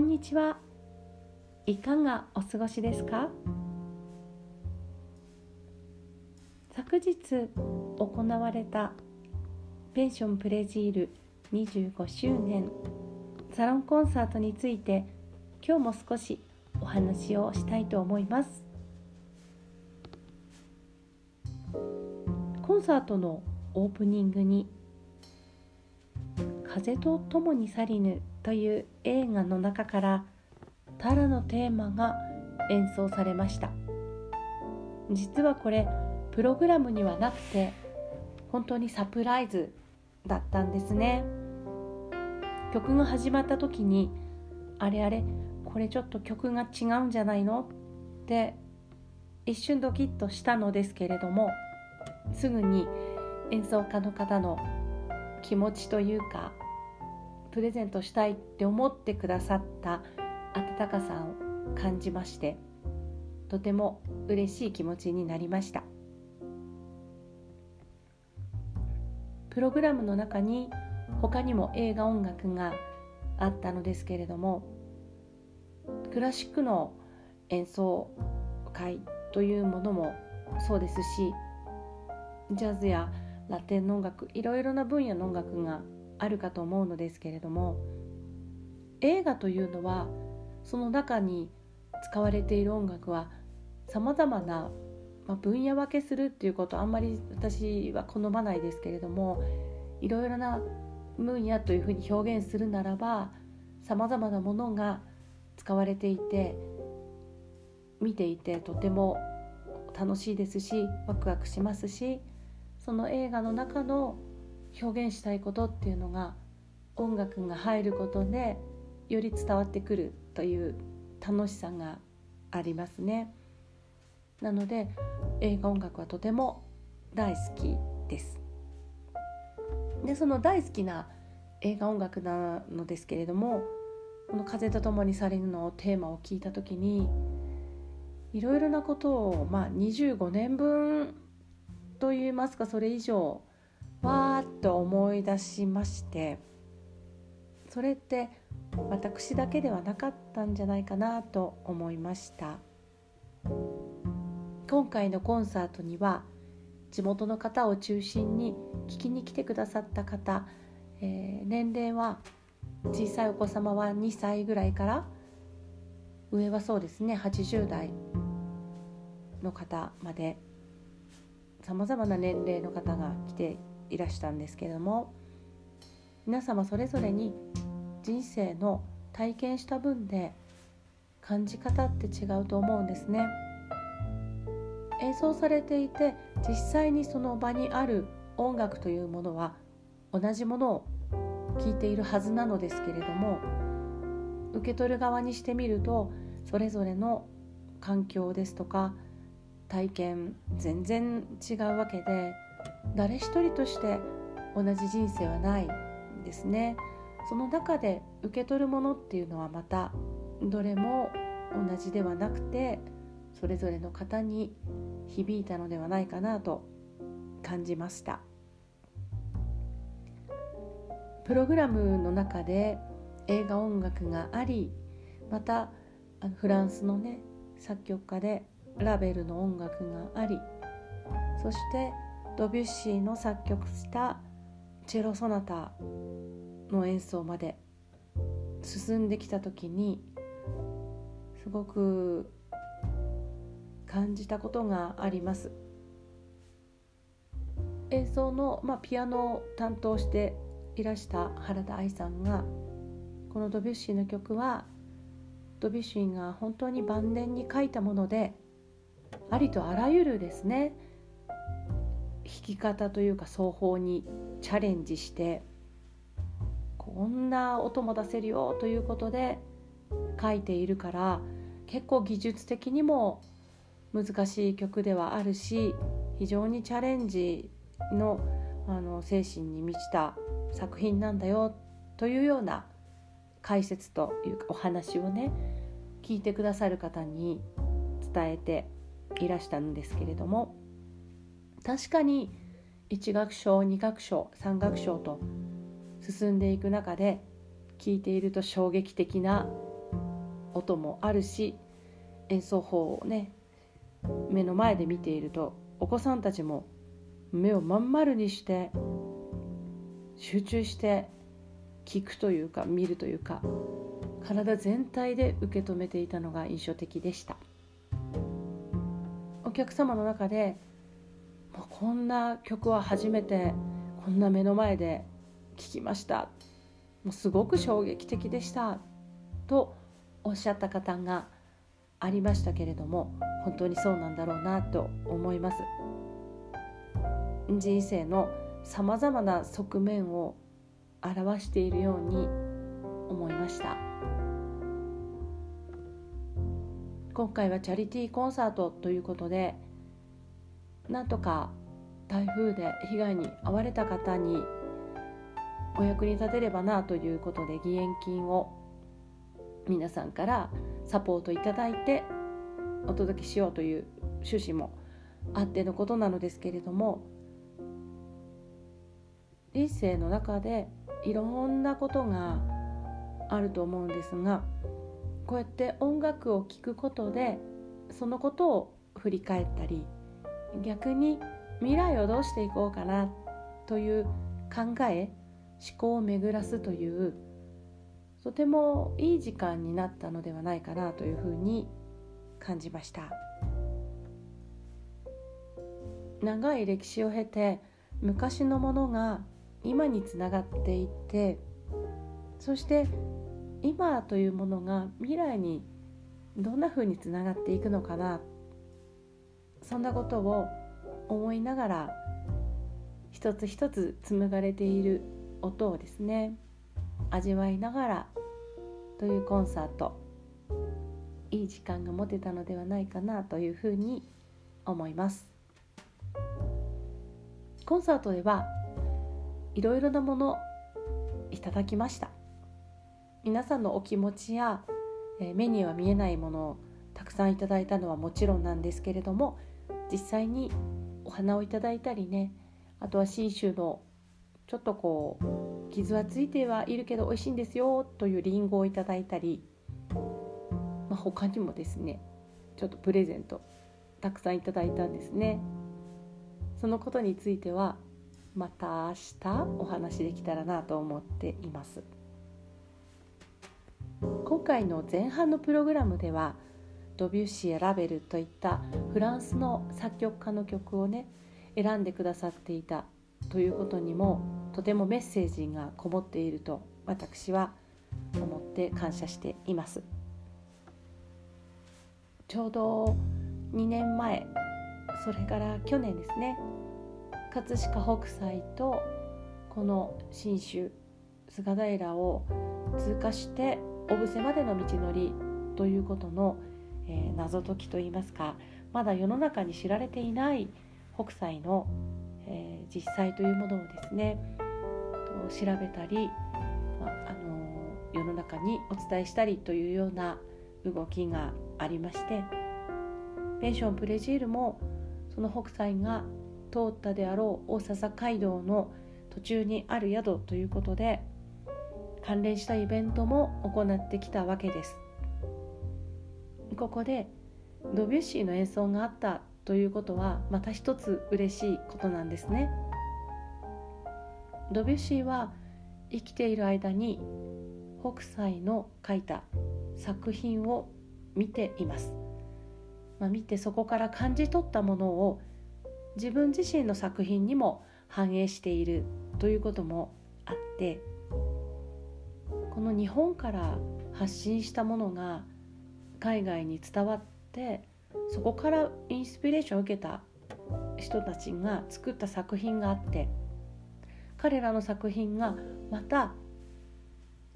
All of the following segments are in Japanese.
んにちは。いかがお過ごしですか？昨日行われたペンションプレジール25周年サロンコンサートについて今日も少しお話をしたいと思います。コンサートのオープニングに「風と共に去りぬ」という映画の中からタラのテーマが演奏されました。実はこれプログラムにはなくて本当にサプライズだったんですね。曲が始まった時にあれあれこれちょっと曲が違うんじゃないの？って一瞬ドキッとしたのですけれどもすぐに演奏家の方の気持ちというかプレゼントしたいって思ってくださった温かさを感じましてとても嬉しい気持ちになりました。プログラムの中に他にも映画音楽があったのですけれどもクラシックの演奏会というものもそうですしジャズやラテンの音楽いろいろな分野の音楽があるかと思うのですけれども映画というのはその中に使われている音楽はさまざまな、分野分けするっていうことあんまり私は好まないですけれどもいろいろな分野というふうに表現するならばさまざまなものが使われていて見ていてとても楽しいですしワクワクしますしその映画の中の表現したいことっていうのが音楽が入ることでより伝わってくるという楽しさがありますね。なので映画音楽はとても大好きです。でその大好きな映画音楽なのですけれどもこの「風と共に去りぬ」のテーマを聞いた時にいろいろなことを、まあ、25年分といいますかそれ以上わーっと思い出しましてそれって私だけではなかったんじゃないかなと思いました。今回のコンサートには地元の方を中心に聞きに来てくださった方、えー、年齢は小さいお子様は2歳ぐらいから上はそうですね80代の方までさまざまな年齢の方が来ていらしたんですけども皆様それぞれに人生の体験した分で感じ方って違うと思うんですね。演奏されていて実際にその場にある音楽というものは同じものを聴いているはずなのですけれども受け取る側にしてみるとそれぞれの環境ですとか体験全然違うわけで誰一人として同じ人生はないんですね。その中で受け取るものっていうのはまたどれも同じではなくてそれぞれの方に響いたのではないかなと感じました。プログラムの中で映画音楽がありまたフランスのね作曲家でラベルの音楽がありそしてドビュッシーの作曲したチェロソナタの演奏まで進んできた時にすごく感じたことがあります。演奏の、まあ、ピアノを担当していらした原田愛さんがこのドビュッシーの曲はドビュッシーが本当に晩年に書いたものでありとあらゆるですねき方というか奏法にチャレンジしてこんな音も出せるよということで書いているから結構技術的にも難しい曲ではあるし非常にチャレンジのあの精神に満ちた作品なんだよというような解説というかお話をね聞いてくださる方に伝えていらしたんですけれども。確かに1楽章2楽章3楽章と進んでいく中で聞いていると衝撃的な音もあるし演奏法をね目の前で見ているとお子さんたちも目をまん丸にして集中して聞くというか見るというか体全体で受け止めていたのが印象的でした。お客様の中でこんな曲は初めてこんな目の前で聴きました。もうすごく衝撃的でした。とおっしゃった方がありましたけれども本当にそうなんだろうなと思います。人生のさまざまな側面を表しているように思いました。今回はチャリティーコンサートということでなんとか台風で被害に遭われた方にお役に立てればなということで義援金を皆さんからサポートいただいてお届けしようという趣旨もあってのことなのですけれども人生の中でいろんなことがあると思うんですがこうやって音楽を聴くことでそのことを振り返ったり逆に未来をどうしていこうかなという考え思考を巡らすというとてもいい時間になったのではないかなというふうに感じました。長い歴史を経て昔のものが今につながっていってそして今というものが未来にどんなふうにつながっていくのかなそんなことを思いながら一つ一つ紡がれている音をですね味わいながらというコンサートいい時間が持てたのではないかなというふうに思います。コンサートではいろいろなものいただきました。皆さんのお気持ちや、え目には見えないものをたくさんいただいたのはもちろんなんですけれども実際にお花をいただいたりね。あとは信州のちょっとこう傷はついてはいるけど美味しいんですよというりんごをいただいたり、まあ、他にもですねちょっとプレゼントたくさんいただいたんですね。そのことについてはまた明日お話できたらなと思っています。今回の前半のプログラムではドビュッシーやラベルといったフランスの作曲家の曲をね選んでくださっていたということにもとてもメッセージがこもっていると私は思って感謝しています。ちょうど2年前それから去年ですね葛飾北斎とこの信州菅平を通過して小布施までの道のりということの、えー、謎解きといいますかまだ世の中に知られていない北斎の、えー、実際というものをですね調べたり、まあの世の中にお伝えしたりというような動きがありましてペンションプレジールもその北斎が通ったであろう大笹街道の途中にある宿ということで関連したイベントも行ってきたわけです。ここでドビュッシーの演奏があったということはまた一つ嬉しいことなんですね。ドビュッシーは生きている間に北斎の書いた作品を見ています、まあ、見てそこから感じ取ったものを自分自身の作品にも反映しているということもあってこの日本から発信したものが海外に伝わってそこからインスピレーションを受けた人たちが作った作品があって彼らの作品がまた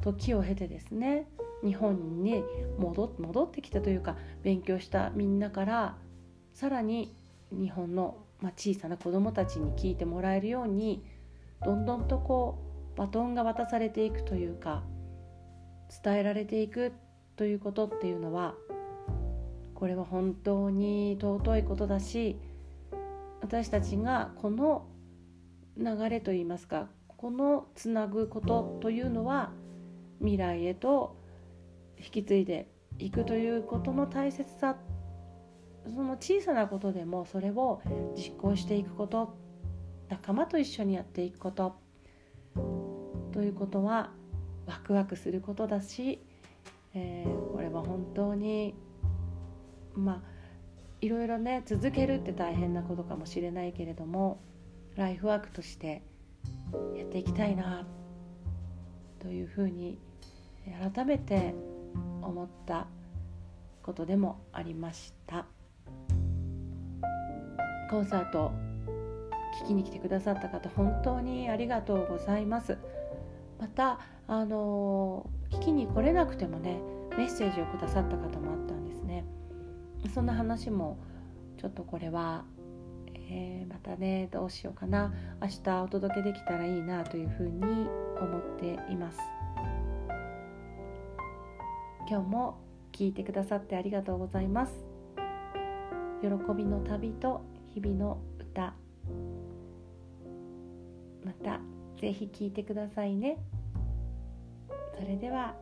時を経てですね日本に戻ってきたというか勉強したみんなからさらに日本のまあ、小さな子どもたちに聞いてもらえるようにどんどんとこうバトンが渡されていくというか伝えられていくということっていうのはこれは本当に尊いことだし私たちがこの流れといいますかこのつなぐことというのは未来へと引き継いでいくということの大切さその小さなことでもそれを実行していくこと仲間と一緒にやっていくことということはワクワクすることだし、えー、これは本当にまあいろいろね続けるって大変なことかもしれないけれどもライフワークとしてやっていきたいなというふうに改めて思ったことでもありました。コンサート聞きに来てくださった方本当にありがとうございます。またあの聞きに来れなくてもねメッセージをくださった方もあったんですね。そんな話もちょっとこれは、えー、またねどうしようかな。明日お届けできたらいいなというふうに思っています。今日も聞いてくださってありがとうございます。喜びの旅と日々の歌。またぜひ聞いてくださいね。それでは